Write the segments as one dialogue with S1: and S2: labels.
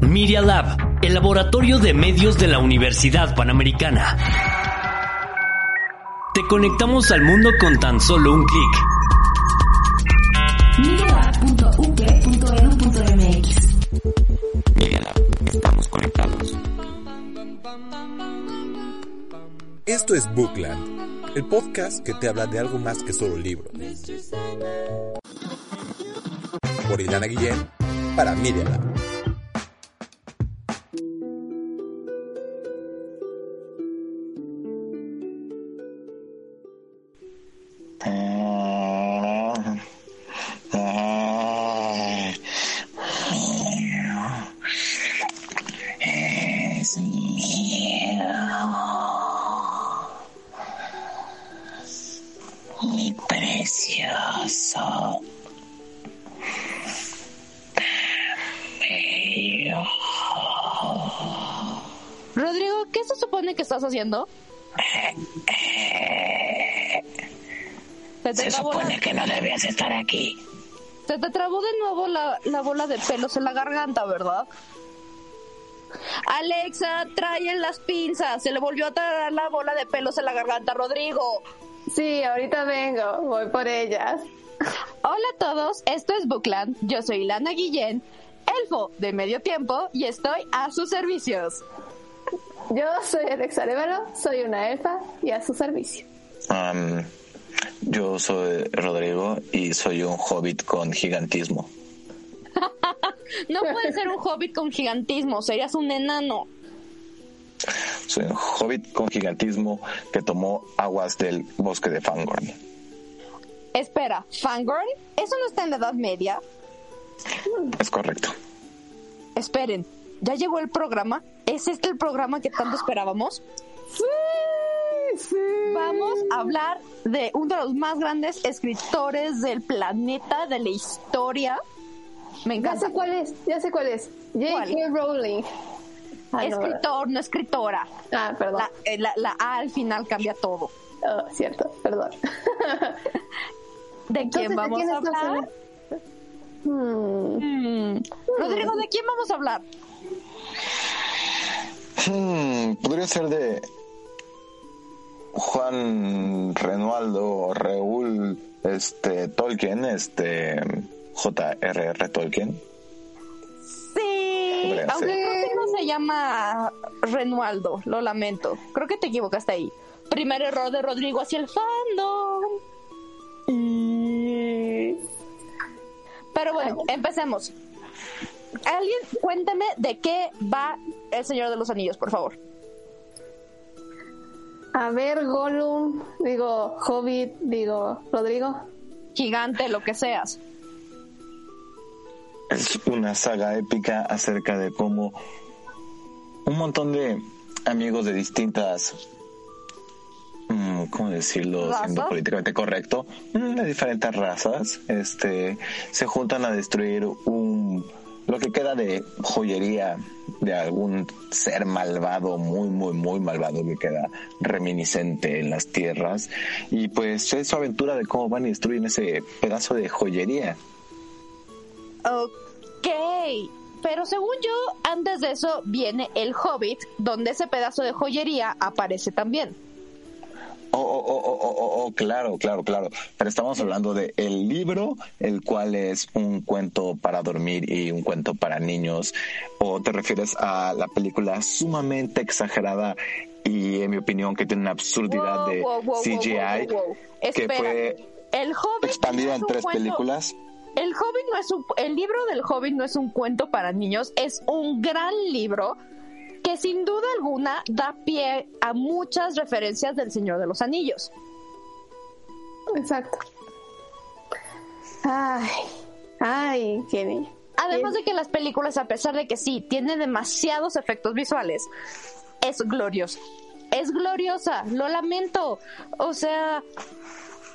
S1: Media Lab, el laboratorio de medios de la Universidad Panamericana. Te conectamos al mundo con tan solo un clic.
S2: MediaLab.up.edu.mx
S3: MediaLab, estamos conectados.
S4: Esto es Bookland, el podcast que te habla de algo más que solo libros. Por Ilana Guillén, para Media Lab.
S5: Haciendo? Se
S3: supone que no debías estar aquí.
S5: se te trabó de nuevo la, la bola de pelos en la garganta, ¿verdad? Alexa, trae las pinzas. Se le volvió a traer la bola de pelos en la garganta, Rodrigo.
S6: Sí, ahorita vengo, voy por ellas.
S5: Hola a todos, esto es Bookland. Yo soy Lana Guillén, elfo de medio tiempo, y estoy a sus servicios.
S6: Yo soy Alexa Arevalo, soy una elfa y a su servicio.
S7: Am, yo soy Rodrigo y soy un hobbit con gigantismo.
S5: No puedes ser un hobbit con gigantismo, serías un enano.
S7: Soy un hobbit con gigantismo que tomó aguas del bosque de Fangorn.
S5: Espera, ¿Fangorn? ¿Eso no está en la Edad Media?
S7: Es correcto.
S5: Esperen, ¿ya llegó el programa? ¿Es este el programa que tanto esperábamos?
S6: Sí, sí.
S5: Vamos a hablar de uno de los más grandes escritores del planeta, de la historia. Me
S6: Ya
S5: encanta.
S6: sé cuál es, ya sé cuál es. J.K. Rowling. Ah,
S5: Escritor, no escritora.
S6: Ah, perdón.
S5: La, eh, la- la A al final cambia todo.
S6: Oh, cierto, perdón.
S5: ¿De
S6: Entonces,
S5: quién
S6: ¿de
S5: vamos a hablar?
S6: Hmm,
S5: Hmm. Rodrigo, ¿de quién vamos a hablar?
S7: Hmm, podría ser de Juan Renualdo o Raúl este, Tolkien, este J.R.R. Tolkien.
S5: Sí, aunque
S7: ser.
S5: creo que no se llama Renualdo, lo lamento. Creo que te equivocaste ahí. Primer error de Rodrigo hacia el fandom. Pero bueno, empecemos. Alguien cuéntame de qué va El Señor de los Anillos, por favor.
S6: A ver, Gollum, digo, Hobbit, digo, Rodrigo.
S5: Gigante, lo que seas.
S7: Es una saga épica acerca de cómo un montón de amigos de distintas, ¿cómo decirlo? Siendo políticamente correcto, mm, de diferentes razas, este, se juntan a destruir un, lo que queda de joyería de algún ser malvado, muy, muy, muy malvado que queda reminiscente en las tierras. Y pues es su aventura de cómo van y destruyen ese pedazo de joyería.
S5: Ok, pero según yo, antes de eso viene El Hobbit, donde ese pedazo de joyería aparece también.
S7: Oh, oh, oh, oh, oh, oh, oh, claro, claro, claro. Pero estamos hablando de el libro, el cual es un cuento para dormir y un cuento para niños. ¿O te refieres a la película sumamente exagerada y, en mi opinión, que tiene una absurdidad
S5: Wow,
S7: de
S5: wow, wow,
S7: CGI que fue
S5: El
S7: expandida en tres
S5: cuento-
S7: películas?
S5: El Hobbit no es un, el libro del Hobbit no es un cuento para niños, es un gran libro que sin duda alguna da pie a muchas referencias del Señor de los Anillos.
S6: Exacto. Ay, ay, Kenny.
S5: Además de que las películas, a pesar de que sí, tienen demasiados efectos visuales, es gloriosa. Es gloriosa, lo lamento. O sea,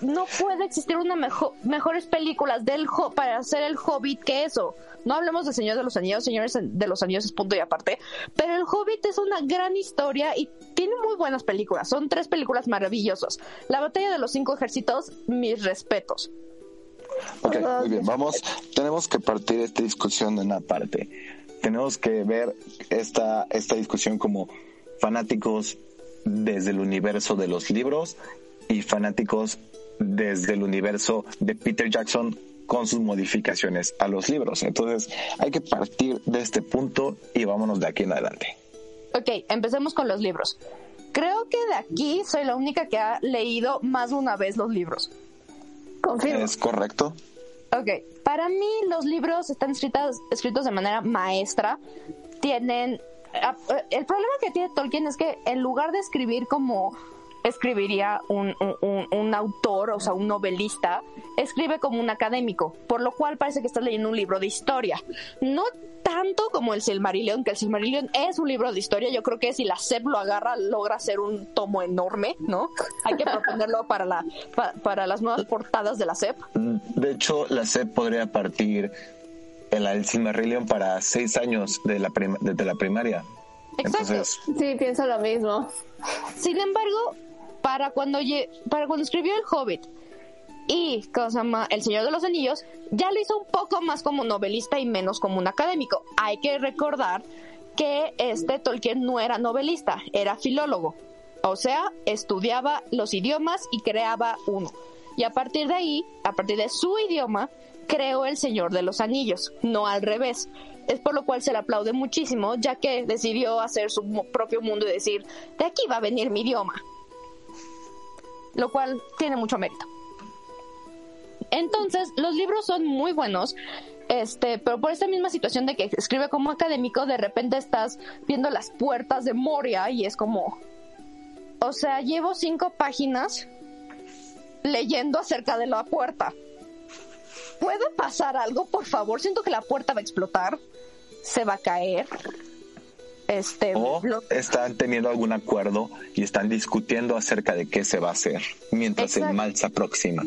S5: no puede existir una mejor, mejores películas del para hacer el Hobbit que eso. No hablemos de Señor de los Anillos, Señores de los Anillos es punto y aparte. Pero el Hobbit es una gran historia y tiene muy buenas películas. Son tres películas maravillosas. La batalla de los cinco ejércitos, mis respetos.
S7: Ok, muy bien, vamos, tenemos que partir esta discusión de una parte. tenemos que ver esta, esta discusión como fanáticos desde el universo de los libros y fanáticos desde el universo de Peter Jackson con sus modificaciones a los libros. Entonces hay que partir de este punto y vámonos de aquí en adelante.
S5: Ok, empecemos con los libros. Creo que de aquí soy la única que ha leído más de una vez los libros.
S6: Confirmo.
S7: ¿Es correcto?
S5: Ok, para mí los libros están escritos, escritos de manera maestra. Tienen... ah, eh, El problema que tiene Tolkien es que en lugar de escribir como escribiría un, un- un- autor, o sea, un novelista, escribe como un académico, por lo cual parece que estás leyendo un libro de historia. No tanto como el Silmarillion, que el Silmarillion es un libro de historia, yo creo que si la SEP lo agarra, logra hacer un tomo enorme, ¿no? Hay que proponerlo para, la, pa- para las nuevas portadas de la SEP.
S7: De hecho, la SEP podría partir el, el Silmarillion para seis años de la prim- desde la primaria.
S5: Exacto.
S7: Entonces,
S6: Sí, pienso lo mismo.
S5: Sin embargo, para cuando, escribió El Hobbit y. El Señor de los Anillos, ya lo hizo un poco más como novelista y menos como un académico. Hay que recordar que este Tolkien no era novelista, era filólogo. O sea, estudiaba los idiomas y creaba uno. Y a partir de ahí, a partir de su idioma, creó El Señor de los Anillos, no al revés. Es por lo cual se le aplaude muchísimo, ya que decidió hacer su propio mundo y decir, de aquí va a venir mi idioma. Lo cual tiene mucho mérito. Entonces, los libros son muy buenos, este, pero por esta misma situación de que escribe como académico, de repente estás viendo las puertas de Moria y es como, o sea, llevo cinco páginas leyendo acerca de la puerta. ¿Puede pasar algo, por favor? Siento que la puerta va a explotar, se va a caer. Este,
S7: o
S5: lo-
S7: están teniendo algún acuerdo y están discutiendo acerca de qué se va a hacer mientras el mal se aproxima.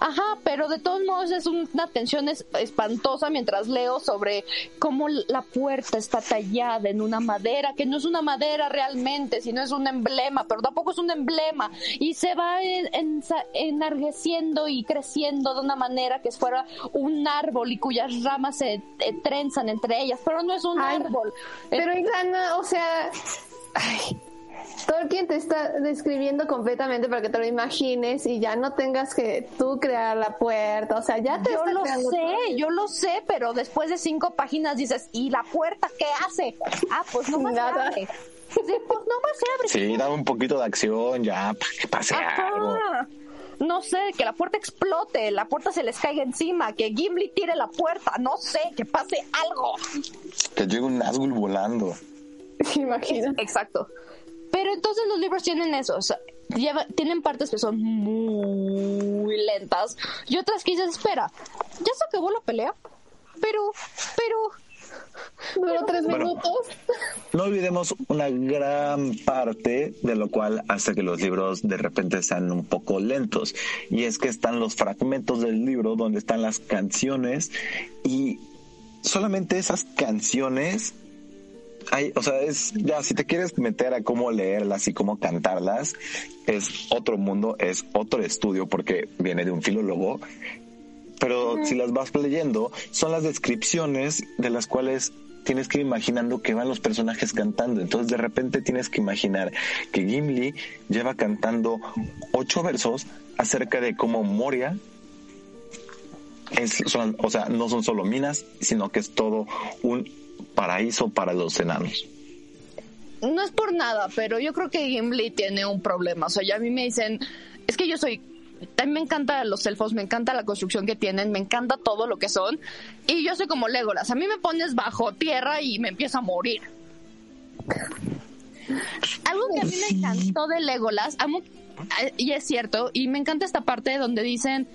S5: Ajá, pero de todos modos es una tensión es- espantosa mientras leo sobre cómo la puerta está tallada en una madera, que no es una madera realmente, sino es un emblema, pero tampoco es un emblema, y se va en- enargueciendo y creciendo de una manera que fuera un árbol y cuyas ramas se eh, trenzan entre ellas, pero no es un
S6: Ay,
S5: árbol.
S6: Pero Ilana, o sea, ay, Tolkien te está describiendo completamente para que te lo imagines y ya no tengas que tú crear la puerta, o sea, ya te
S5: Yo
S6: está
S5: lo
S6: todo.
S5: sé, yo lo sé, pero después de cinco páginas dices, ¿y la puerta qué hace? Ah, pues no más
S6: Nada.
S5: abre. Sí, pues no más se abre.
S7: Sí, dame un poquito de acción ya, para que pase algo.
S5: No sé, que la puerta explote, la puerta se les caiga encima, que Gimli tire la puerta, no sé, que pase algo.
S7: Que llegue un Nazgul volando.
S6: Imagina.
S5: Exacto. Entonces los libros tienen eso, o sea, lleva- tienen partes que son muy lentas y otras que dices, espera, ya se acabó la pelea, pero, pero,
S6: Duró tres
S7: Bueno.
S6: minutos.
S7: No olvidemos una gran parte de lo cual hace que los libros de repente sean un poco lentos. Y es que están los fragmentos del libro donde están las canciones y solamente esas canciones hay, o sea, es ya si te quieres meter a cómo leerlas y cómo cantarlas, es otro mundo, es otro estudio porque viene de un filólogo. Pero si las vas leyendo, son las descripciones de las cuales tienes que ir imaginando que van los personajes cantando. Entonces de repente tienes que imaginar que Gimli lleva cantando ocho versos acerca de cómo Moria es, son- o sea, no son solo minas, sino que es todo un paraíso para los enanos.
S5: no es por nada, pero yo creo que Gimli tiene un problema. O sea, ya a mí me dicen, es que yo soy, también me encantan los elfos, me encanta la construcción que tienen, me encanta todo lo que son. Y yo soy como Legolas, a mí me pones bajo tierra y me empiezo a morir. Algo que a mí me encantó de Legolas, amo, eh, y es cierto, y me encanta esta parte donde dicen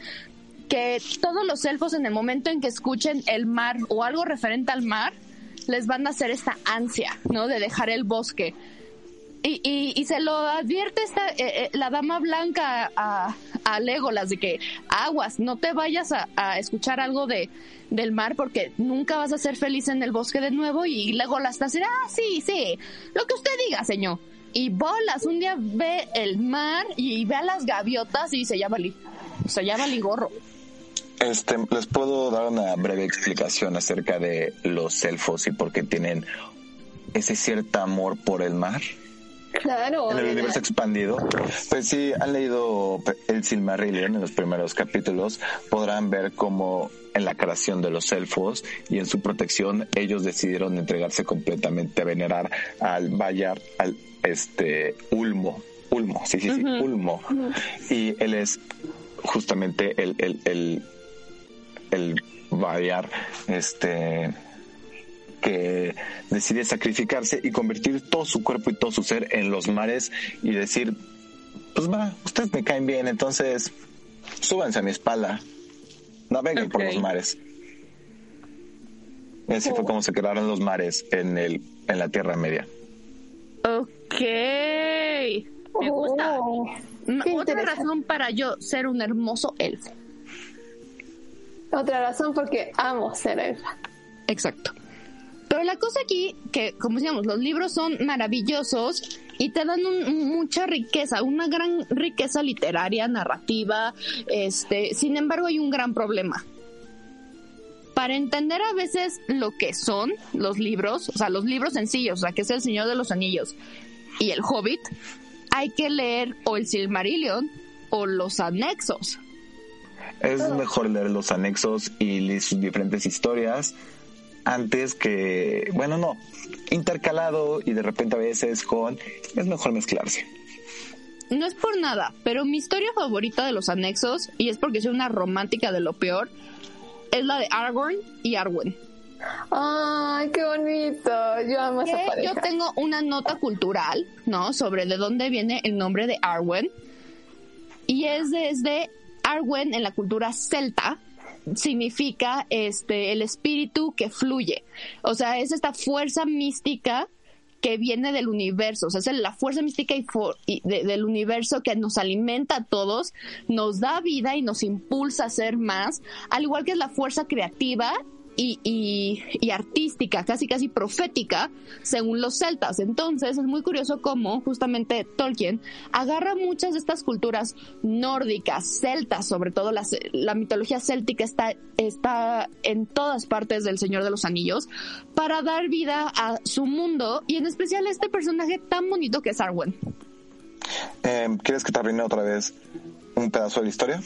S5: que todos los elfos en el momento en que escuchen el mar o algo referente al mar, les van a hacer esta ansia, ¿no? De dejar el bosque. Y, y, y se lo advierte esta, eh, eh, la dama blanca a, a Legolas de que aguas, no te vayas a, a escuchar algo de, del mar porque nunca vas a ser feliz en el bosque de nuevo y Legolas está así, ah, sí, sí, lo que usted diga, señor. Y bolas, un día ve el mar y ve a las gaviotas y se llama li, se llama ligorro.
S7: Este, les puedo dar una breve explicación acerca de los elfos y por qué tienen ese cierto amor por el mar
S6: Claro.
S7: en el universo expandido. Pues si han leído el Silmarillion en los primeros capítulos, podrán ver cómo en la creación de los elfos y en su protección ellos decidieron entregarse completamente a venerar al Bayar, al este Ulmo, Ulmo, sí, sí, sí, Ulmo. Y él es justamente el, el, el, el Bayar, este que decide sacrificarse y convertir todo su cuerpo y todo su ser en los mares y decir, pues va, ustedes me caen bien, entonces súbanse a mi espalda, naveguen por
S5: Ok.
S7: los mares. Y así fue como se crearon los mares en el en la Tierra Media.
S5: Ok. Me gusta.
S6: Oh,
S5: Otra
S6: interesante.
S5: razón para yo ser un hermoso elfo.
S6: Otra razón porque amo ser elfa.
S5: Exacto. Pero la cosa aquí, que como decíamos, los libros son maravillosos y te dan un- mucha riqueza, una gran riqueza literaria, narrativa. Este, sin embargo, hay un gran problema. Para entender a veces lo que son los libros, o sea, los libros sencillos, o sea, que es El Señor de los Anillos y El Hobbit, hay que leer o el Silmarillion o los anexos.
S7: Es mejor leer los anexos y leer sus diferentes historias antes que, bueno, no, intercalado y de repente a veces con, es mejor mezclarse.
S5: No es por nada, pero mi historia favorita de los anexos, y es porque soy una romántica de lo peor, es la de Aragorn y Arwen.
S6: Ay, qué bonito. Yo amo esa pareja.
S5: yo tengo una nota cultural, ¿no? Sobre de dónde viene el nombre de Arwen. Y es desde Arwen en la cultura celta significa este el espíritu que fluye. O sea, es esta fuerza mística que viene del universo, o sea, es la fuerza mística y y de- del universo que nos alimenta a todos, nos da vida y nos impulsa a ser más, al igual que es la fuerza creativa y, y- artística, casi casi profética, según los celtas. Entonces es muy curioso cómo justamente Tolkien agarra muchas de estas culturas nórdicas, celtas, sobre todo la mitología céltica está, está en todas partes del Señor de los Anillos, para dar vida a su mundo y en especial a este personaje tan bonito que es Arwen.
S7: Eh, ¿Quieres que te arruine otra vez un pedazo de la historia?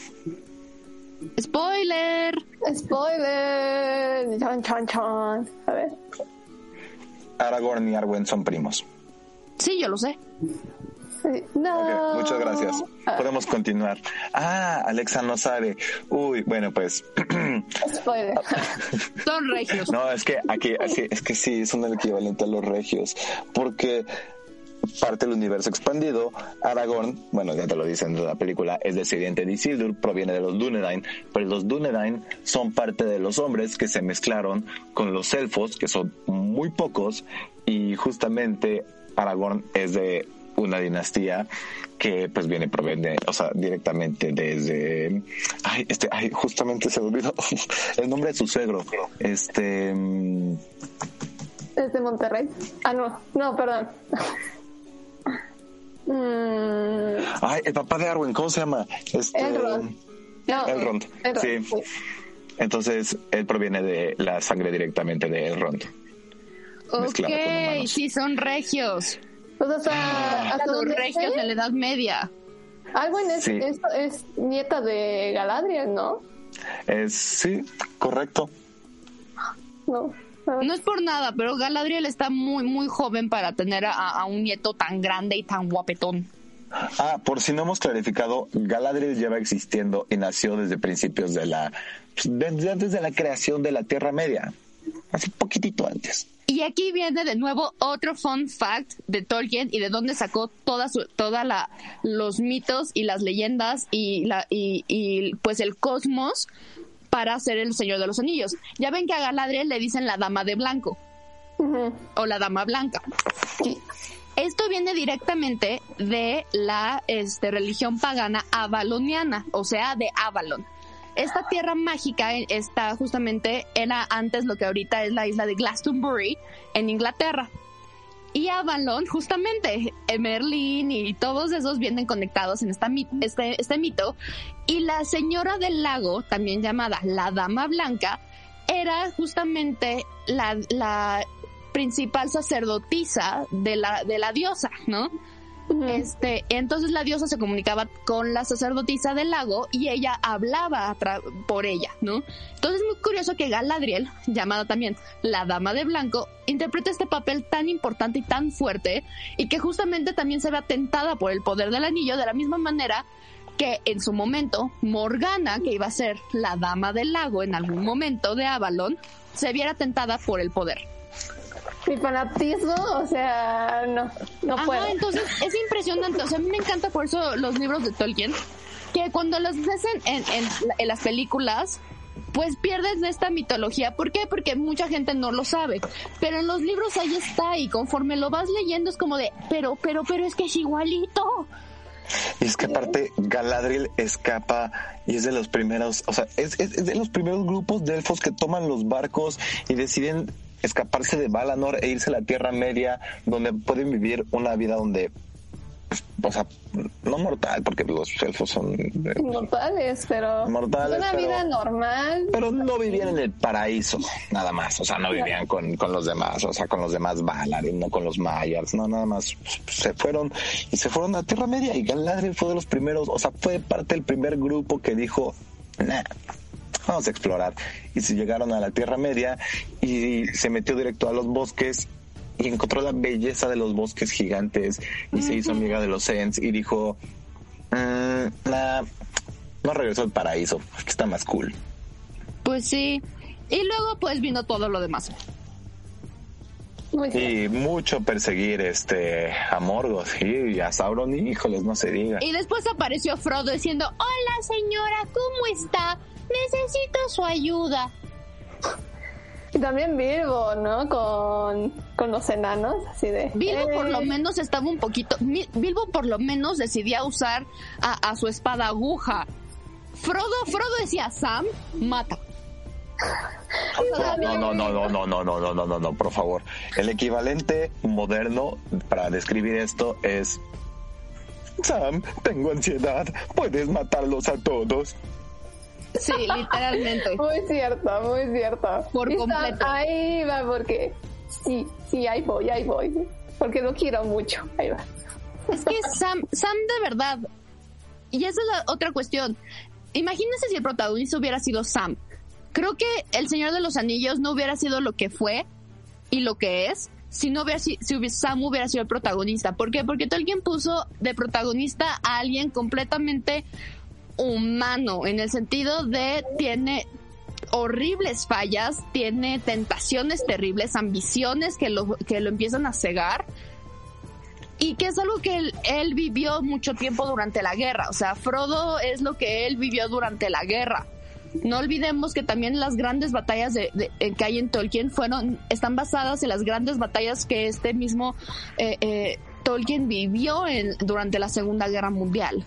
S5: ¡Spoiler!
S6: Spoiler. Chan, chan, chan. A ver.
S7: Aragorn y Arwen son primos.
S5: Sí, yo lo sé.
S6: No.
S7: Muchas gracias. Podemos continuar. Ah, Alexa no sabe. Uy, bueno, pues.
S6: Spoiler.
S5: Son regios.
S7: No, es que aquí, es que sí, son el equivalente a los regios. Porque parte del universo expandido, Aragorn, bueno, ya te lo dicen en la película, es descendiente de Isildur, proviene de los Dúnedain, pero los Dúnedain son parte de los hombres que se mezclaron con los elfos, que son muy pocos, y justamente Aragorn es de una dinastía que pues viene proviene, o sea, directamente desde ay, este, ay, justamente se olvidó el nombre de su suegro. Este mm,
S6: ¿Es de Monterrey? Ah, no. No, perdón. Mm,
S7: ay, el papá de Arwen, ¿cómo se llama? Este
S6: Elrond. No,
S7: Elrond,
S6: Elrond,
S7: sí. Entonces, él proviene de la sangre directamente de Elrond.
S5: Ok, sí, son regios.
S6: Pues hasta, hasta
S5: Los regios
S6: sé,
S5: de la Edad Media.
S6: Arwen es,
S7: Sí.
S6: es, es nieta de Galadriel, ¿no?
S7: Es, sí, correcto.
S6: No.
S5: No es por nada, pero Galadriel está muy, muy joven para tener a, a un nieto tan grande y tan guapetón.
S7: Ah, por si no hemos clarificado, Galadriel lleva existiendo y nació desde principios de la, desde antes de la creación de la Tierra Media, así poquitito antes.
S5: Y aquí viene de nuevo otro fun fact de Tolkien y de dónde sacó toda su, toda la los mitos y las leyendas y la y, y, pues el cosmos para hacer el Señor de los Anillos. Ya ven que a Galadriel le dicen la dama de blanco o la dama blanca. Esto viene directamente de la este, religión pagana avaloniana, o sea, de Avalon. Esta tierra mágica eh, está justamente, era antes lo que ahorita es la isla de Glastonbury, en Inglaterra. Y Avalon, justamente, eh, Merlín y todos esos vienen conectados en esta este, este mito. Y la señora del lago, también llamada la Dama Blanca, era justamente la, la principal sacerdotisa de la, de la diosa, ¿no? Este, entonces la diosa se comunicaba con la sacerdotisa del lago y ella hablaba por ella, ¿no? Entonces es muy curioso que Galadriel, llamada también la Dama de Blanco, interprete este papel tan importante y tan fuerte y que justamente también se ve atentada por el poder del anillo de la misma manera que en su momento Morgana, que iba a ser la Dama del Lago en algún momento de Avalon, se viera tentada por el poder.
S6: Mi fanatismo, o sea, no, no
S5: Ajá,
S6: puedo.
S5: entonces es impresionante. O sea, a mí me encanta por eso los libros de Tolkien, que cuando los ves en, en, en- en las películas, pues pierdes de esta mitología. ¿Por qué? Porque mucha gente no lo sabe. Pero en los libros ahí está y conforme lo vas leyendo es como de, pero, pero, pero es que es igualito.
S7: Y es que aparte Galadriel escapa y es de los primeros, o sea, es, es- es de los primeros grupos de elfos que toman los barcos y deciden escaparse de Valanor e irse a la Tierra Media, donde pueden vivir una vida donde, pues, o sea, no mortal, porque los elfos son... eh,
S6: Inmortales, pero.
S7: Mortales,
S6: Una
S7: pero-
S6: vida normal.
S7: Pero no vivían en el paraíso, nada más. O sea, no vivían con, con los demás, o sea, con los demás Valar, y no con los Mayars, no, nada más. Se fueron y se fueron a Tierra Media y Galadriel fue de los primeros, o sea, fue parte del primer grupo que dijo, nah, vamos a explorar. Y se llegaron a la Tierra Media y se metió directo a los bosques y encontró la belleza de los bosques gigantes y se hizo amiga de los Ents y dijo, "Mm, nah, no regresó al paraíso, que está más cool.
S5: Pues sí. Y luego pues vino todo lo demás.
S6: Muy bien.
S7: Y mucho perseguir este a Morgoth y a Sauron, híjoles, no se diga.
S5: Y después apareció Frodo diciendo, hola señora, ¿cómo está? Necesito su ayuda.
S6: Y también Bilbo, ¿no? Con, con los enanos, así de.
S5: Bilbo por
S6: "Eh".
S5: lo menos estaba un poquito. Bilbo por lo menos decidía usar a, a su espada aguja. Frodo, Frodo decía, Sam, mata.
S7: No, no, no, no, no, no, no, no, no, no, no, por favor. El equivalente moderno para describir esto es Sam, tengo ansiedad, puedes matarlos a todos.
S5: Sí, literalmente.
S6: Muy cierto, muy cierto.
S5: Por completo.
S6: ahí va, porque. Sí, sí, ahí voy, ahí voy. Porque lo quiero mucho. Ahí va.
S5: Es que Sam, Sam de verdad. Y esa es la otra cuestión. Imagínense si el protagonista hubiera sido Sam. Creo que El Señor de los Anillos no hubiera sido lo que fue y lo que es si no hubiera si, Sam hubiera sido el protagonista. ¿Por qué? Porque Tolkien puso de protagonista a alguien completamente humano en el sentido de tiene horribles fallas, tiene tentaciones terribles, ambiciones que lo, que lo empiezan a cegar y que es algo que él, vivió mucho tiempo durante la guerra. O sea, Frodo es lo que él vivió durante la guerra. No olvidemos que también las grandes batallas de, que hay en Tolkien fueron están basadas en las grandes batallas que este mismo eh, eh, Tolkien vivió en, durante la Segunda Guerra Mundial.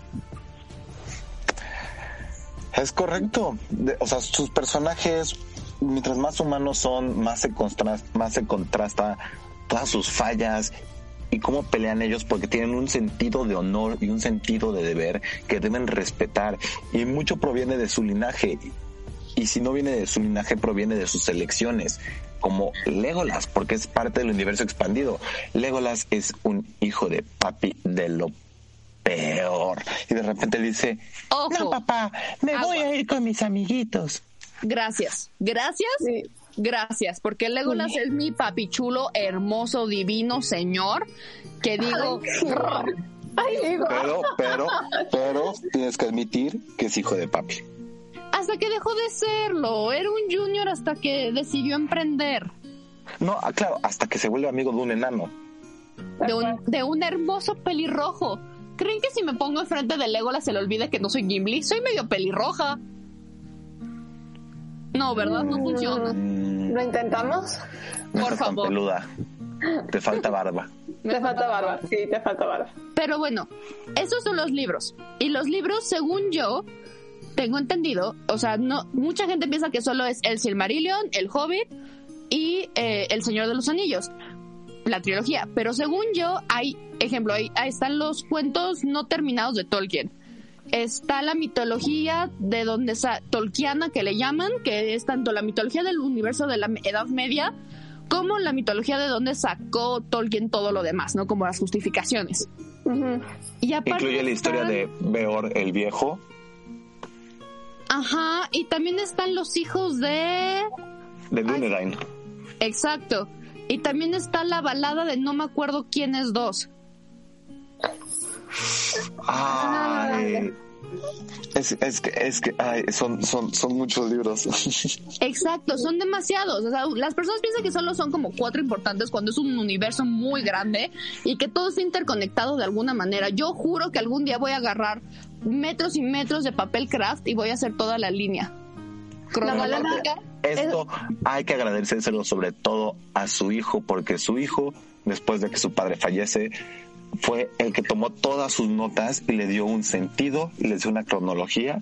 S7: Es correcto. O sea, sus personajes, mientras más humanos son, más se, contrasta, más se contrasta todas sus fallas y cómo pelean ellos porque tienen un sentido de honor y un sentido de deber que deben respetar. Y mucho proviene de su linaje. Y si no viene de su linaje proviene de sus elecciones como Legolas porque es parte del universo expandido. Legolas es un hijo de papi de lo peor y de repente dice
S5: Ojo.
S7: no papá me voy a ir con mis amiguitos
S5: Gracias. Gracias.
S6: Sí.
S5: Gracias, porque Legolas es mi papichulo, hermoso, divino señor, que digo,
S6: Ay, digo.
S7: pero pero pero tienes que admitir que es hijo de papi
S5: hasta que dejó de serlo, era un junior hasta que decidió emprender
S7: no ah, claro hasta que se vuelve amigo de un enano
S5: de un, de un hermoso pelirrojo. ¿Creen que si me pongo enfrente de Legolas se le olvide que no soy Gimli? Soy medio pelirroja. No, ¿verdad? No funciona.
S7: Mm,
S6: ¿Lo intentamos?
S7: no
S5: Por favor.
S7: peluda te falta barba
S6: Te falta barba. Sí, te falta barba.
S5: Pero bueno, esos son los libros. Y los libros, según yo, tengo entendido, o sea, no, mucha gente piensa que solo es el Silmarillion, el Hobbit y eh, el Señor de los Anillos. La trilogía. Pero según yo, hay, ejemplo, ahí, ahí están los cuentos no terminados de Tolkien. Está la mitología de donde sa Tolkiana que le llaman, que es tanto la mitología del universo de la Edad Media como la mitología de donde sacó Tolkien todo lo demás, ¿no? Como las justificaciones.
S6: Ujú.
S5: Y aparte
S7: Incluye la historia
S5: están-
S7: de Beor el Viejo.
S5: Ajá, y también están los hijos de...
S7: De Dunedain.
S5: Exacto. Y también está la balada de no me acuerdo quién es dos.
S7: Ay. Es, es que, es que, ay, son, son, son muchos libros.
S5: Exacto, son demasiados. O sea, las personas piensan que solo son como cuatro importantes cuando es un universo muy grande y que todo está interconectado de alguna manera. Yo juro que algún día voy a agarrar metros y metros de papel craft y voy a hacer toda la línea cronológica.
S7: Esto hay que agradecérselo sobre todo a su hijo, porque su hijo, después de que su padre fallece, fue el que tomó todas sus notas y le dio un sentido y le dio una cronología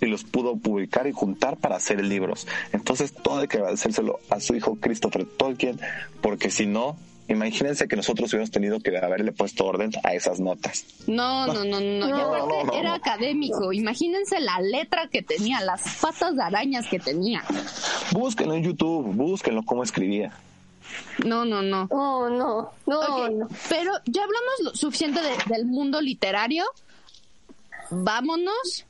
S7: y los pudo publicar y juntar para hacer libros. Entonces todo hay que agradecérselo a su hijo Christopher Tolkien, porque si no, imagínense que nosotros hubiéramos tenido que haberle puesto orden a esas notas.
S5: No, no, no, no. no. Y
S6: No,
S5: aparte
S7: no, no,
S5: era
S7: no.
S5: académico. Imagínense la letra que tenía, las patas de arañas que tenía.
S7: Búsquenlo en YouTube, búsquenlo cómo escribía.
S5: No, no, no.
S6: Oh, no, no, no.
S5: Pero ya hablamos lo suficiente de- del mundo literario. Vámonos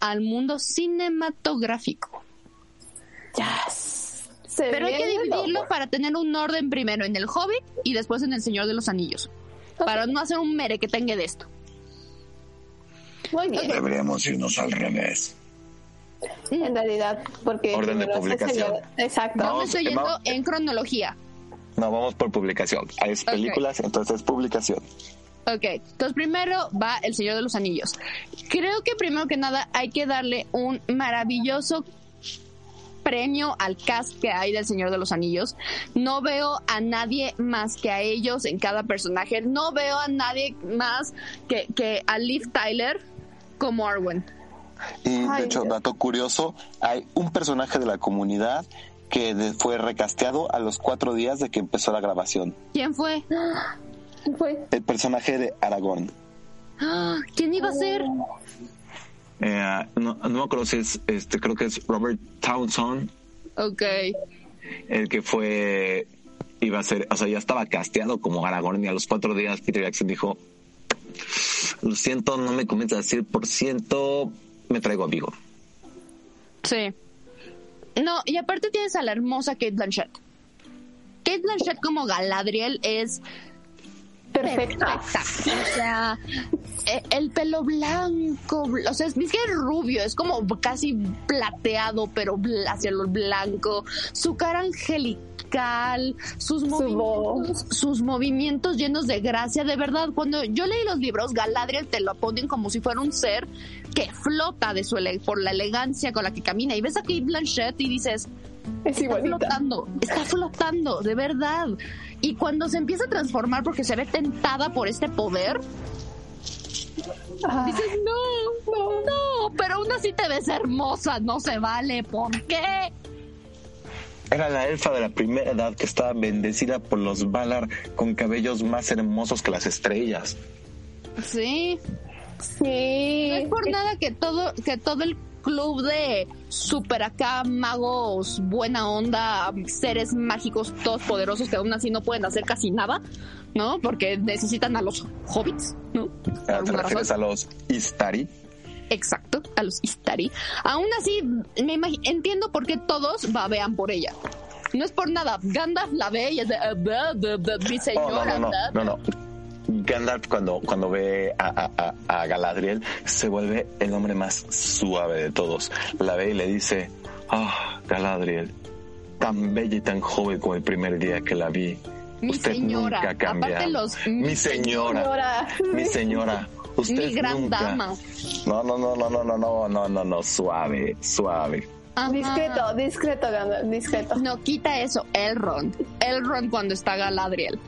S5: al mundo cinematográfico.
S6: Yes. Se
S5: Pero hay que dividirlo
S6: loco.
S5: para tener un orden primero en el Hobbit y después en el Señor de los Anillos. Para no hacer un mere que tenga de esto.
S6: Muy bien,
S3: Deberíamos irnos al revés.
S6: en realidad, porque...
S7: Orden de publicación.
S6: Exacto.
S5: Yo me
S7: Vamos,
S5: estoy yendo
S7: vamos.
S5: en cronología.
S7: No, vamos por publicación. Es películas, entonces es publicación.
S5: Ok, entonces primero va El Señor de los Anillos. Creo que primero que nada hay que darle un maravilloso premio al cast que hay del Señor de los Anillos. No veo a nadie más que a ellos en cada personaje. No veo a nadie más que, que a Liv Tyler como Arwen.
S7: Y de hecho, dato curioso, hay un personaje de la comunidad que fue recasteado a los cuatro días de que empezó la grabación.
S5: ¿Quién fue?
S6: Fue.
S7: El personaje de Aragorn.
S5: ¿Quién iba a ser?
S7: Eh, no, no me acuerdo si es, este, creo que es Robert Townsend,
S5: Ok.
S7: el que fue, iba a ser, o sea, ya estaba casteado como Aragorn y a los cuatro días Peter Jackson dijo, lo siento, no me comienza a decir por ciento, me traigo a Vigo.
S5: Sí. No, y aparte tienes a la hermosa Kate Blanchett. Kate Blanchett como Galadriel es
S6: Perfecta.
S5: perfecta. O sea, e- el pelo blanco, bl- o sea, es, es que es rubio, es como casi plateado, pero hacia lo blanco. Su cara angelical, sus movimientos, sus movimientos llenos de gracia. De verdad, cuando yo leí los libros, Galadriel te lo ponen como si fuera un ser que flota de su por la elegancia con la que camina. Y ves a Kate Blanchett y dices,
S6: Es
S5: está
S6: igualita.
S5: flotando, está flotando, de verdad. Y cuando se empieza a transformar porque se ve tentada por este poder,
S6: Ah,
S5: dices, no, no, no, pero aún así te ves hermosa, no se vale, ¿por qué?
S7: Era la elfa de la primera edad que estaba bendecida por los Valar con cabellos más hermosos que las estrellas.
S5: Sí,
S6: sí.
S5: no es por nada que todo, que todo el club de super acá magos, buena onda, seres mágicos todos poderosos que aún así no pueden hacer casi nada, ¿no? Porque necesitan a los hobbits, ¿no? Por
S7: ¿Te refieres
S5: razón.
S7: a los Istari?
S5: Exacto, a los Istari. Aún así, me entiendo por qué todos babean por ella. No es por nada. Gandalf la ve y es de, "Ah, mi
S7: Oh, no,
S5: señora.
S7: no, no,
S5: bah".
S7: no, no. Gandalf cuando, cuando ve a, a- a- Galadriel se vuelve el hombre más suave de todos. La ve y le dice, ah, Galadriel, tan bella y tan joven como el primer día que la vi.
S5: Mi
S7: Usted
S5: señora.
S7: nunca.
S5: Aparte los...
S7: Mi señora,
S6: Señora.
S7: mi señora. Usted
S5: Mi gran
S7: nunca.
S5: dama.
S7: No, no, no, no, no, no, no, no, no, no, suave, suave.
S5: Ajá.
S6: Discreto, discreto, Gandalf, discreto.
S5: No, quita eso. Elrond. Elrond cuando está Galadriel.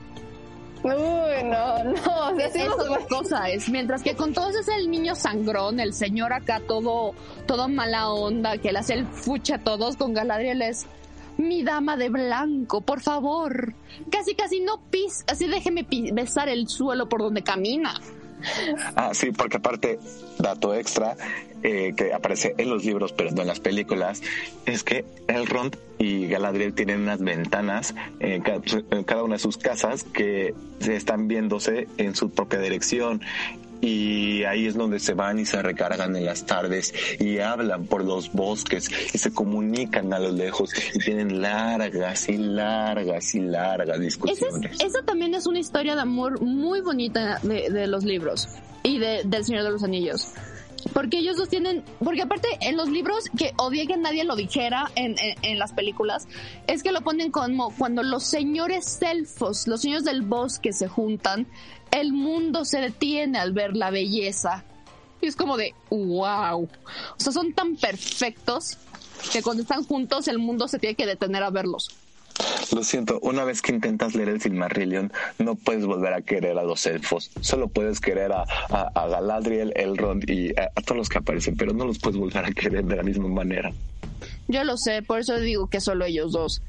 S6: Uy, no, no. Sí
S5: es otra cosa es mientras que con todos es el niño sangrón el señor acá todo todo mala onda que le hace el fucha a todos con Galadriel es mi dama de blanco, por favor. Casi, casi no pis, así déjeme besar el suelo por donde camina.
S7: Ah, sí, porque aparte, dato extra eh, que aparece en los libros, pero no en las películas, es que Elrond y Galadriel tienen unas ventanas en cada, cada una de sus casas que se están viéndose en su propia dirección. Y ahí es donde se van y se recargan en las tardes y hablan por los bosques y se comunican a lo lejos y tienen largas y largas y largas
S5: Esa,
S7: discusiones.
S5: es- esa también es una historia de amor muy bonita de, de los libros y de, del Señor de los Anillos. Porque ellos dos tienen, porque aparte en los libros, que odié que nadie lo dijera en, en, en las películas, es que lo ponen como cuando los señores elfos, los señores del bosque se juntan, el mundo se detiene al ver la belleza. Y es como de, wow. O sea, son tan perfectos que cuando están juntos el mundo se tiene que detener a verlos.
S7: Lo siento, una vez que intentas leer el Silmarillion, no puedes volver a querer a los elfos. Solo puedes querer a, a, a Galadriel, Elrond y a, a todos los que aparecen, pero no los puedes volver a querer de la misma manera.
S5: Yo lo sé, por eso digo que solo ellos dos.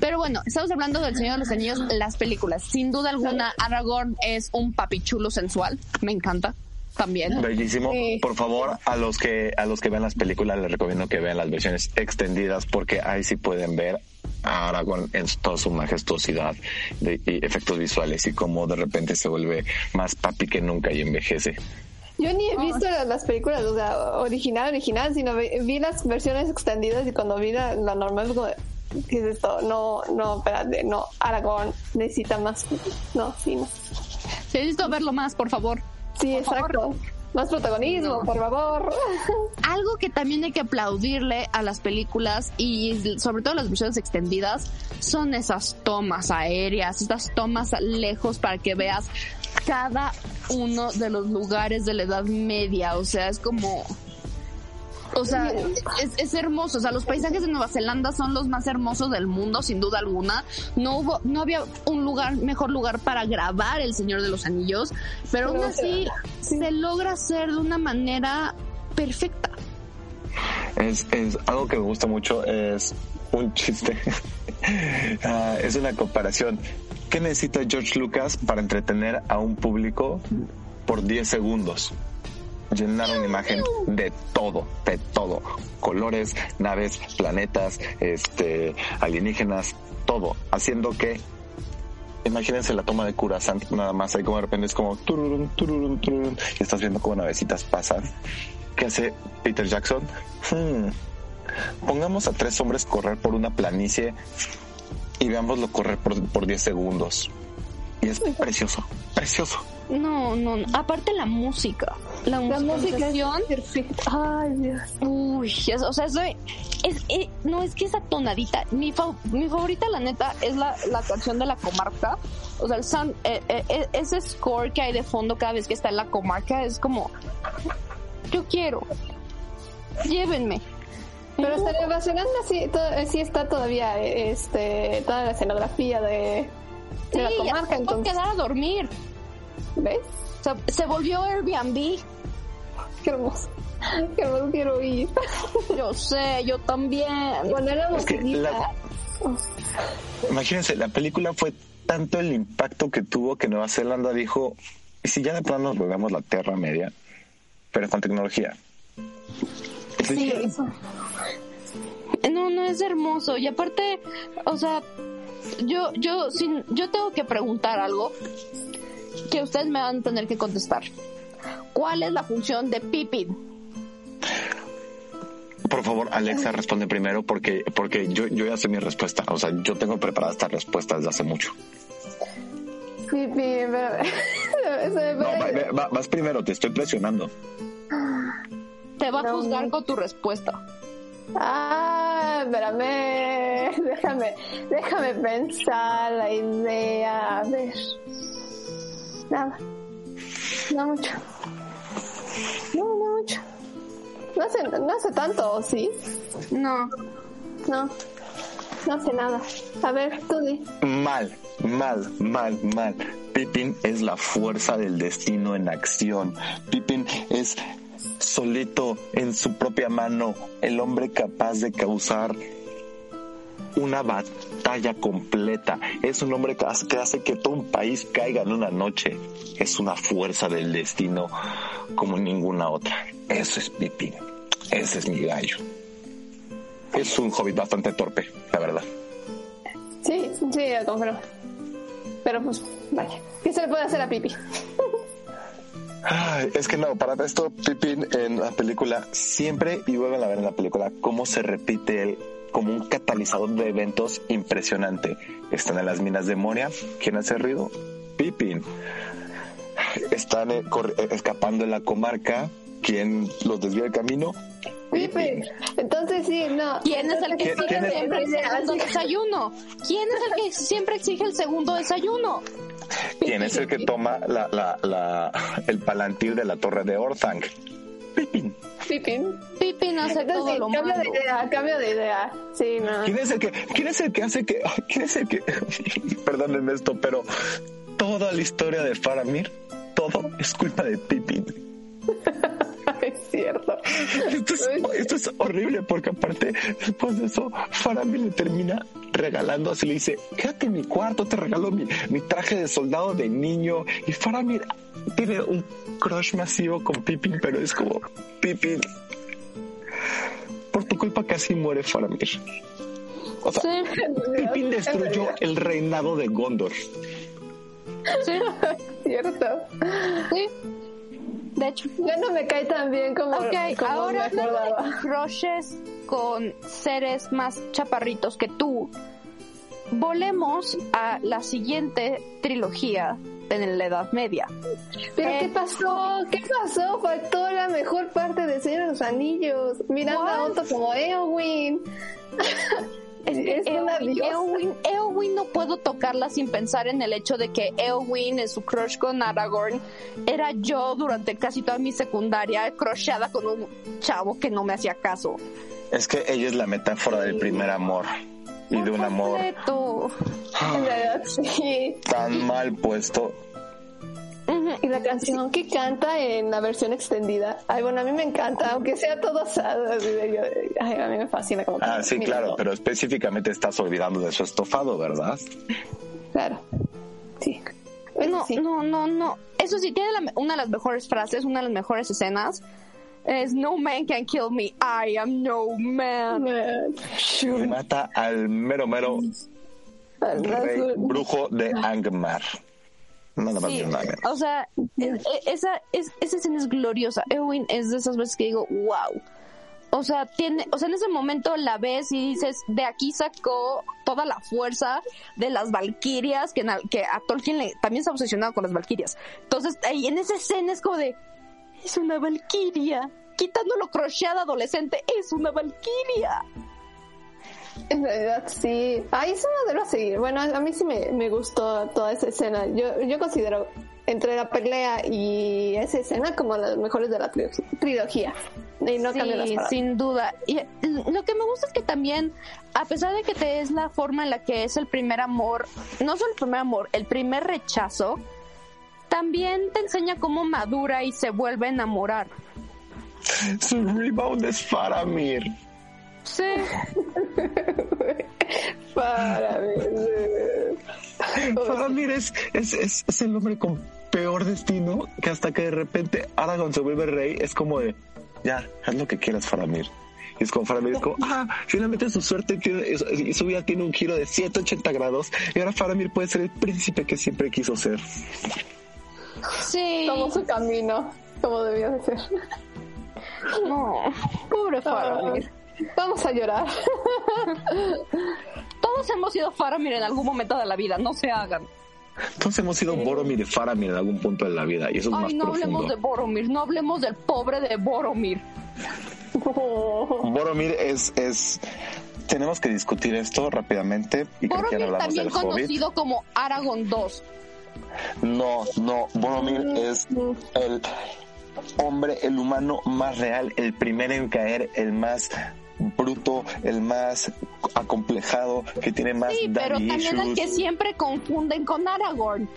S5: Pero bueno, estamos hablando del Señor de los Anillos, las películas. Sin duda alguna, Aragorn es un papichulo sensual. Me encanta. También.
S7: Bellísimo.
S6: Sí.
S7: Por favor, a los que a los que vean las películas les recomiendo que vean las versiones extendidas porque ahí sí pueden ver a Aragorn en toda su majestuosidad de, y efectos visuales y cómo de repente se vuelve más papi que nunca y envejece.
S6: Yo ni he visto las películas, o sea, original, original, sino vi, vi las versiones extendidas y cuando vi la, la normal, como, ¿qué es esto? No, no, espérate, no, Aragorn necesita más, no, sí, no.
S5: Necesito verlo más, por favor.
S6: Sí,
S5: Por favor.
S6: Más protagonismo, por favor.
S5: Algo que también hay que aplaudirle a las películas y sobre todo las versiones extendidas son esas tomas aéreas, estas tomas lejos para que veas cada uno de los lugares de la Edad Media. O sea, es como... O sea, es, es hermoso. O sea, los paisajes de Nueva Zelanda son los más hermosos del mundo, sin duda alguna. No hubo, no había un lugar, mejor lugar para grabar El Señor de los Anillos, pero aún así se logra hacer de una manera perfecta.
S7: Es, es algo que me gusta mucho, es un chiste. Ah, es una comparación. ¿Qué necesita George Lucas para entretener a un público por 10 segundos? Llenar una imagen de todo, de todo. Colores, naves, planetas, este, alienígenas, todo. Haciendo que Imagínense la toma de Curazant, nada más ahí como de repente es como tururun, tururun, tururun, y estás viendo cómo navecitas pasan. ¿Qué hace Peter Jackson? Hmm, Pongamos a tres hombres correr por una planicie y veámoslo correr por, por 10 segundos. Y es precioso, precioso.
S5: No, no, no. aparte la música. La,
S6: La música es perfecta. Ay, Dios.
S5: Uy, es- o sea, eso es, es- no es que esa tonadita. Mi, fa- mi favorita, la neta, es la, la canción de la comarca. O sea, el sound, eh, eh, eh, ese score que hay de fondo cada vez que está en la comarca es como. Yo quiero. Llévenme.
S6: Pero hasta Nueva Zelanda sí, eh, está todavía eh, este, toda la escenografía de, de
S5: Sí,
S6: la
S5: ya
S6: comarca,
S5: se puede
S6: entonces,
S5: quedar a dormir.
S6: ¿Ves?
S5: O sea, se volvió Airbnb.
S6: Qué hermoso. Qué hermoso quiero ir.
S5: Yo sé, yo también.
S6: Cuando
S7: Es
S6: musiquita,
S7: la- Imagínense, la película fue tanto el impacto que tuvo que Nueva Zelanda dijo, ¿y si ya de plano nos volvemos la Tierra Media? Pero con tecnología. Lo hicieron.
S5: No, no es hermoso. Y aparte, o sea, yo, yo, sin, yo tengo que preguntar algo que ustedes me van a tener que contestar. ¿Cuál es la función de Pippin?
S7: Por favor, Alexa, responde primero porque, porque yo, yo ya sé mi respuesta. O sea, yo tengo preparada esta respuesta desde hace mucho.
S6: Pi, pi, espérame. Se me
S7: No, va-
S6: pega-
S7: va- vas primero, te estoy presionando.
S5: Te va a juzgar con tu respuesta.
S6: Ah, espérame. Déjame, déjame pensar la idea. A ver. Nada. No mucho. No, no mucho. No hace, no hace tanto, ¿o ¿sí?
S5: No.
S6: No. No hace nada. A ver, tú di.
S7: Mal, mal, mal, mal. Pippin es la fuerza del destino en acción. Pippin es solito en su propia mano el hombre capaz de causar una batalla completa. Es un hombre que hace, que todo un país caiga en una noche. Es una fuerza del destino como ninguna otra. Eso es Pippin. Ese es mi gallo. Es un hobbit bastante torpe, la verdad.
S6: Sí, sí, lo confirmo. Pero pues, vaya. ¿Qué se le puede hacer a Pipi?
S7: Ay, es que no, para esto Pippin en la película siempre, y vuelven a ver en la película, cómo se repite él como un catalizador de eventos impresionante. Están en las minas de Moria. ¿Quién hace ruido? Pippin. Están eh, eh, escapando en la comarca. ¿Quién los desvía el camino?
S6: Pipi. Entonces sí, no.
S5: ¿Quién es el que siempre el segundo desayuno? ¿Quién es el que siempre exige el segundo desayuno?
S7: ¿Quién es el que toma la, la, la, el palantir de la torre de Orthanc? Pippin.
S6: Pipín.
S5: Hace todo
S6: Entonces
S5: lo
S6: cambio
S5: malo.
S6: de idea, cambio de idea. Sí, no.
S7: ¿Quién es el que, quién es el que hace que, quién es el que, perdónenme esto, pero toda la historia de Faramir, todo es culpa de Pippin.
S6: es cierto.
S7: Esto es, esto es horrible porque aparte, después de eso, Faramir le termina regalando, así le dice, quédate en mi cuarto, te regalo mi, mi traje de soldado de niño. Y Faramir tiene un crush masivo con Pippin, pero es como, Pippin, por tu culpa casi muere Faramir. O sea,
S5: Sí,
S7: Pippin destruyó el reinado de Gondor.
S5: sí,
S6: Cierto.
S5: sí. De hecho.
S6: Ya no me cae tan bien como,
S5: Ok,
S6: como
S5: ahora
S6: me
S5: de crushes con seres más chaparritos que tú, volemos a la siguiente trilogía en la Edad Media.
S6: ¿Pero
S5: Eh,
S6: qué pasó? ¿Qué pasó? Faltó la mejor parte de Señor de los Anillos. Mirando a? Otto como Eowyn.
S5: Es que
S6: Es una
S5: Eowyn,
S6: diosa.
S5: Eowyn- Eowyn no puedo tocarla sin pensar en el hecho de que Eowyn en su crush con Aragorn era yo durante casi toda mi secundaria crushada con un chavo que no me hacía caso.
S7: Es que ella es la metáfora del primer amor y de un amor
S5: Completo.
S6: En realidad, sí.
S7: tan mal puesto.
S6: Y la canción que canta en la versión extendida. Ay, bueno, a mí me encanta, aunque sea todo yo- Ay, a mí me fascina como
S7: Ah,
S6: canta.
S7: sí, claro, pero específicamente estás olvidando de su estofado, ¿verdad?
S6: Claro. Sí. Bueno,
S5: No,
S6: sí.
S5: no, no, no. Eso sí, tiene la una de las mejores frases, una de las mejores escenas. Es No man can kill me, I am no man.
S7: Y mata al mero mero
S6: Al
S7: rey
S6: azul.
S7: brujo de Angmar. Nada más
S5: Sí,
S7: ni nada menos.
S5: o sea, e- e- esa, es- esa escena es gloriosa. Eowyn es de esas veces que digo, wow. O sea, tiene, o sea, en ese momento la ves y dices, de aquí sacó toda la fuerza de las valquirias, que, que a Tolkien le, también está obsesionado con las valquirias. Entonces, ahí en esa escena es como de, es una valquiria. Quitando lo crocheada adolescente, es una valquiria.
S6: En realidad, sí. Ahí se me debe seguir. Bueno, a mí sí me, me gustó toda esa escena. Yo, yo considero entre la pelea y esa escena como las mejores de la tri- trilogía. Y no las
S5: Sí, sin duda. Y eh, lo que me gusta es que también, a pesar de que te es la forma en la que es el primer amor, no solo el primer amor, el primer rechazo, también te enseña cómo madura y se vuelve a enamorar.
S7: Su rebound es Faramir.
S5: Sí,
S6: Para ver.
S7: Faramir es, es, es, es el hombre con peor destino que hasta que de repente Aragorn se vuelve rey es como de, ya, haz lo que quieras Faramir. Y es como Faramir, es como, ah, finalmente su suerte tiene, y su vida tiene un giro de 180 grados y ahora Faramir puede ser el príncipe que siempre quiso ser.
S5: sí.
S6: Tomó su camino, como debió de ser.
S5: No, pobre Faramir.
S6: Vamos a llorar.
S5: Todos hemos sido Faramir en algún momento de la vida, no se hagan.
S7: Entonces hemos sido Boromir y Faramir en algún punto de la vida y eso es más
S5: Ay, no
S7: profundo.
S5: hablemos de Boromir, no hablemos del pobre de Boromir.
S7: Boromir es, es, tenemos que discutir esto rápidamente y creo que
S5: Boromir también
S7: del Hobbit.
S5: conocido como Aragorn 2.
S7: No, no, Boromir es el hombre, el humano más real, el primero en caer, el más bruto, el más acomplejado, que tiene más
S5: Sí, pero también el que siempre confunden con Aragorn.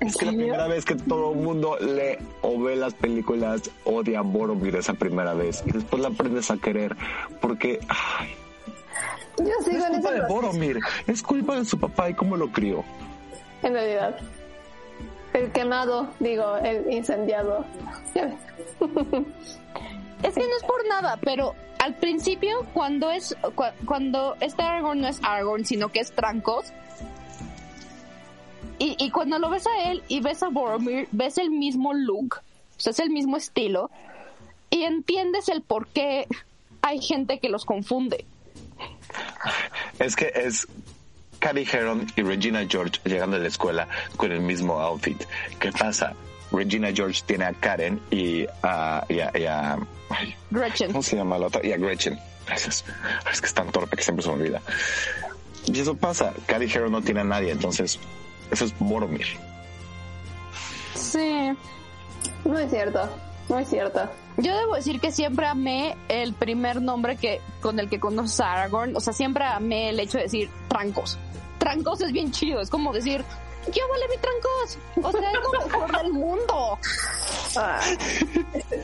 S7: Es que la primera vez que todo el mundo lee o ve las películas odia a Boromir esa primera vez y después la aprendes a querer porque ay,
S6: Yo
S7: No
S6: sigo
S7: es
S6: en
S7: culpa de Boromir, es culpa de su papá y cómo lo crió.
S6: en realidad. El quemado, digo, el incendiado.
S5: Es que no es por nada, pero al principio, cuando es cu- cuando este Aragorn no es Aragorn, sino que es Trancos, y, y cuando lo ves a él y ves a Boromir, ves el mismo look, o sea, es el mismo estilo, y entiendes el por qué hay gente que los confunde.
S7: Es que es Cady Heron y Regina George llegando a la escuela con el mismo outfit. ¿Qué pasa? Regina George tiene a Karen y a... Y a, y a- ay,
S5: Gretchen.
S7: ¿Cómo se llama la otra? Y a Gretchen. Gracias. Es que es tan torpe que siempre se me olvida. Y eso pasa. Cady Heron no tiene a nadie, entonces eso es Boromir.
S5: Sí.
S6: Muy cierto, muy cierto.
S5: Yo debo decir que siempre amé el primer nombre que con el que conoces a Aragorn. O sea, siempre amé el hecho de decir Trancos. Trancos es bien chido. Es como decir, yo vale mi Trancos. O sea, es lo mejor del mundo.
S6: Ah,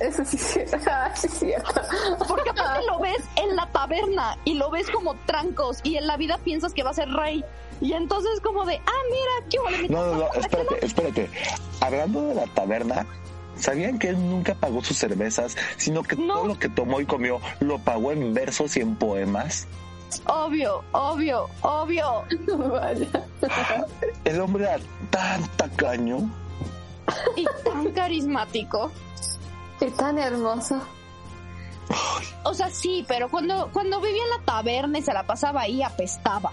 S6: eso sí, ah, sí es cierto.
S5: Porque aparte lo ves en la taberna y lo ves como Trancos y en la vida piensas que va a ser rey. Y entonces como de, ah, mira, yo vale mi
S7: No, no, espérate, espérate. Hablando de la taberna, ¿sabían que él nunca pagó sus cervezas, sino que
S5: No.
S7: todo lo que tomó y comió lo pagó en versos y en poemas?
S5: Obvio, obvio, obvio.
S6: Vaya.
S7: El hombre era tan tacaño.
S5: Y tan carismático.
S6: Y tan hermoso.
S5: O sea, sí, pero cuando, cuando vivía en la taberna y se la pasaba ahí, apestaba.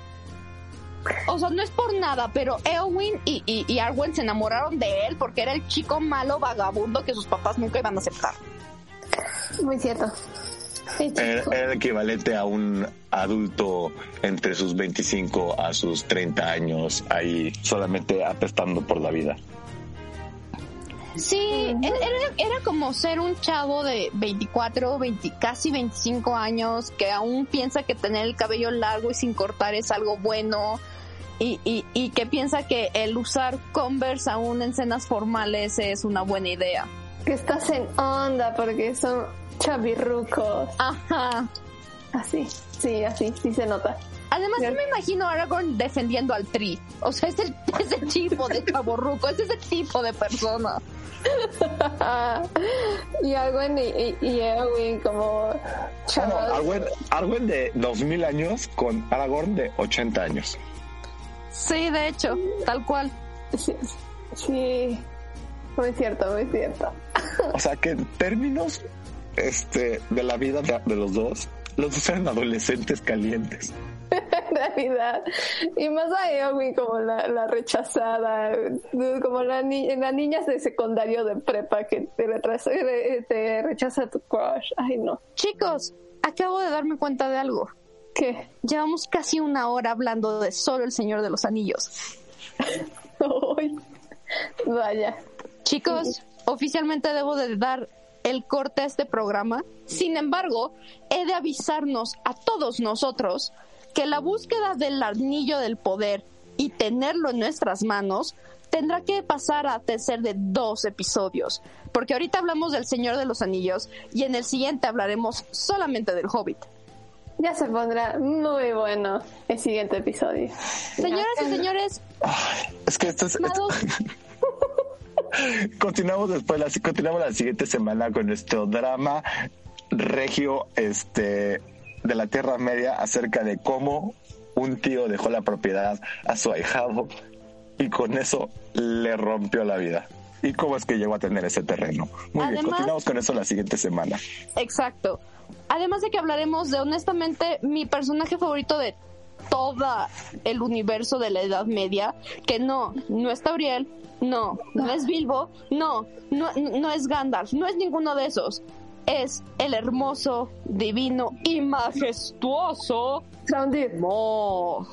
S5: O sea, no es por nada, pero Eowyn y, y, y Arwen se enamoraron de él porque era el chico malo vagabundo que sus papás nunca iban a aceptar.
S6: Muy cierto.
S7: Era, era el equivalente a un adulto entre sus 25 a sus 30 años, ahí solamente apestando por la vida.
S5: Sí, era, era- como ser un chavo de 24, 20, casi 25 años que aún piensa que tener el cabello largo y sin cortar es algo bueno y, y, y que piensa que el usar Converse aún en cenas formales es una buena idea.
S6: Que estás en onda porque son chavirrucos.
S5: Ajá.
S6: Así, sí, así, sí se nota.
S5: Además, yo me imagino a Aragorn defendiendo al Tri. O sea, es el, es el tipo de chaborruco, es ese tipo de persona.
S6: y Arwen y, y, y Eowyn como
S7: Bueno,
S6: chavos.
S7: Arwen, Arwen de 2000 años con Aragorn de 80 años.
S5: Sí, de hecho, tal cual.
S6: Sí, sí, muy cierto, muy cierto.
S7: O sea que en términos este, de la vida de, de los dos, los dos eran adolescentes calientes.
S6: En realidad. Y más a Eowyn como la, la rechazada, como la, ni- la niña de secundario de prepa que te, retrasa- re- te rechaza tu crush. Ay, no.
S5: Chicos, acabo de darme cuenta de algo.
S6: ¿Qué?
S5: Llevamos casi una hora hablando de solo el Señor de los Anillos.
S6: Ay, Vaya.
S5: Chicos, oficialmente debo de dar el corte a este programa. Sin embargo, he de avisarnos a todos nosotros que la búsqueda del anillo del poder y tenerlo en nuestras manos tendrá que pasar a ser de dos episodios. Porque ahorita hablamos del Señor de los Anillos y en el siguiente hablaremos solamente del Hobbit.
S6: Ya se pondrá muy bueno el siguiente episodio.
S5: Señoras y señores,
S7: Es que esto es... esto- continuamos después, la, continuamos la siguiente semana con nuestro drama regio este, de la Tierra Media acerca de cómo un tío dejó la propiedad a su ahijado y con eso le rompió la vida. ¿Y cómo es que llegó a tener ese terreno? Muy bien, continuamos con eso la siguiente semana.
S5: Exacto. Además de que hablaremos de honestamente mi personaje favorito de toda el universo de la Edad Media, que no, no es Tauriel, no, no es Bilbo, no, no, no es Gandalf, no es ninguno de esos. Es el hermoso, divino y majestuoso. Mo.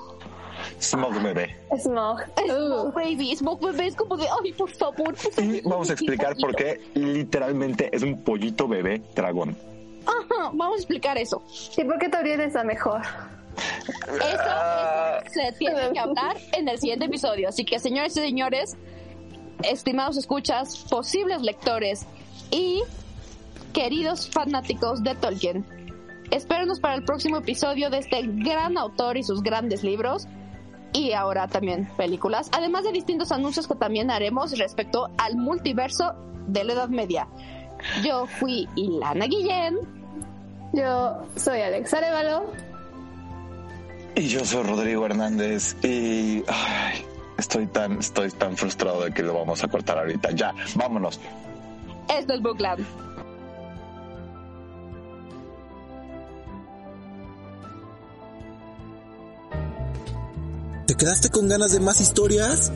S7: Smog bebé.
S6: Smog.
S5: Smoke
S6: Uh,
S5: Baby, Smoke Baby es como de, ay, por favor. por
S7: Y vamos a explicar por
S5: poquito".
S7: qué literalmente es un pollito bebé dragón.
S5: Ajá, vamos a explicar eso.
S6: ¿Y por qué Tauriel es la mejor?
S5: Eso, eso se tiene que hablar en el siguiente episodio. Así que, señores y señores, estimados escuchas, posibles lectores y queridos fanáticos de Tolkien, Espérenos para el próximo episodio de este gran autor y sus grandes libros. Y ahora también películas, además de distintos anuncios que también haremos respecto al multiverso de la Edad Media. Yo fui Ilana Guillén.
S6: Yo soy Alex Arevalo.
S7: Y yo soy Rodrigo Hernández y ay, estoy tan estoy tan frustrado de que lo vamos a cortar ahorita. Ya, vámonos.
S5: Esto es Bookland.
S4: ¿Te quedaste con ganas de más historias?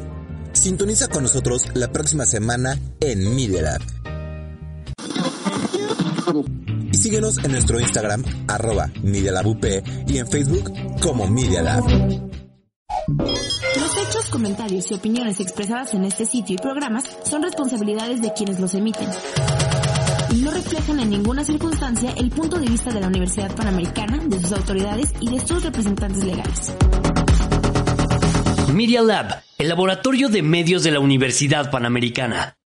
S4: Sintoniza con nosotros la próxima semana en Media Lab. Y síguenos en nuestro Instagram, arroba Media Lab UP, y en Facebook como Media Lab.
S2: Los hechos, comentarios y opiniones expresadas en este sitio y programas son responsabilidades de quienes los emiten y no reflejan en ninguna circunstancia el punto de vista de la Universidad Panamericana, de sus autoridades y de sus representantes legales.
S1: Media Lab, el laboratorio de medios de la Universidad Panamericana.